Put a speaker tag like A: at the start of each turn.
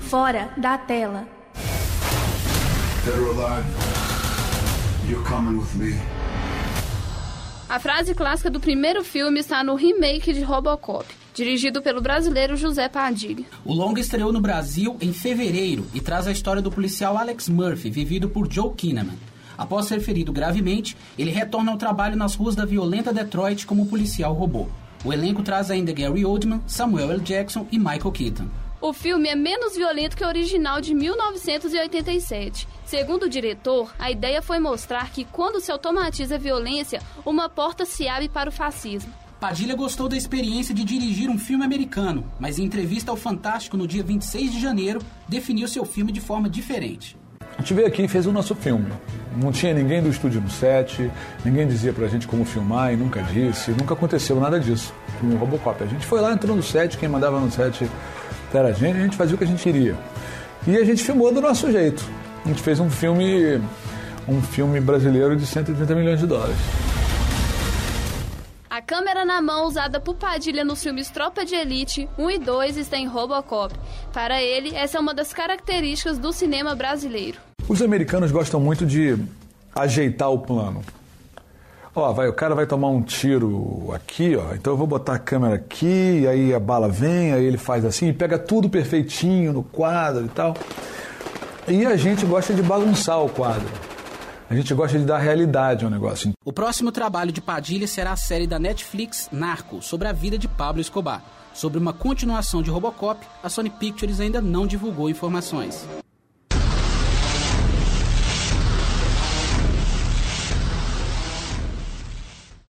A: Fora da tela.
B: A frase clássica do primeiro filme está no remake de Robocop, dirigido pelo brasileiro José Padilha.
C: O longa estreou no Brasil em fevereiro e traz a história do policial Alex Murphy, vivido por Joe Kinnaman. Após ser ferido gravemente, ele retorna ao trabalho nas ruas da violenta Detroit como policial robô. O elenco traz ainda Gary Oldman, Samuel L. Jackson e Michael Keaton.
B: O filme é menos violento que o original de 1987. Segundo o diretor, a ideia foi mostrar que quando se automatiza a violência, uma porta se abre para o fascismo.
C: Padilha gostou da experiência de dirigir um filme americano, mas em entrevista ao Fantástico no dia 26 de janeiro, definiu seu filme de forma diferente.
D: A gente veio aqui e fez o nosso filme. Não tinha ninguém do estúdio no set, ninguém dizia pra gente como filmar e nunca disse, nunca aconteceu nada disso com o Robocop. A gente foi lá, entrou no set, quem mandava no set era a gente, a gente fazia o que a gente queria. E a gente filmou do nosso jeito. A gente fez um filme, um filme brasileiro de 130 milhões de dólares.
B: A câmera na mão usada por Padilha nos filmes Tropa de Elite 1 e 2 está em Robocop. Para ele, essa é uma das características do cinema brasileiro.
D: Os americanos gostam muito de ajeitar o plano. Ó, vai, o cara vai tomar um tiro aqui, ó. Então eu vou botar a câmera aqui, aí a bala vem, aí ele faz assim, pega tudo perfeitinho no quadro e tal. E a gente gosta de bagunçar o quadro. A gente gosta de dar realidade ao negócio.
C: O próximo trabalho de Padilha será a série da Netflix Narco, sobre a vida de Pablo Escobar. Sobre uma continuação de Robocop, a Sony Pictures ainda não divulgou informações.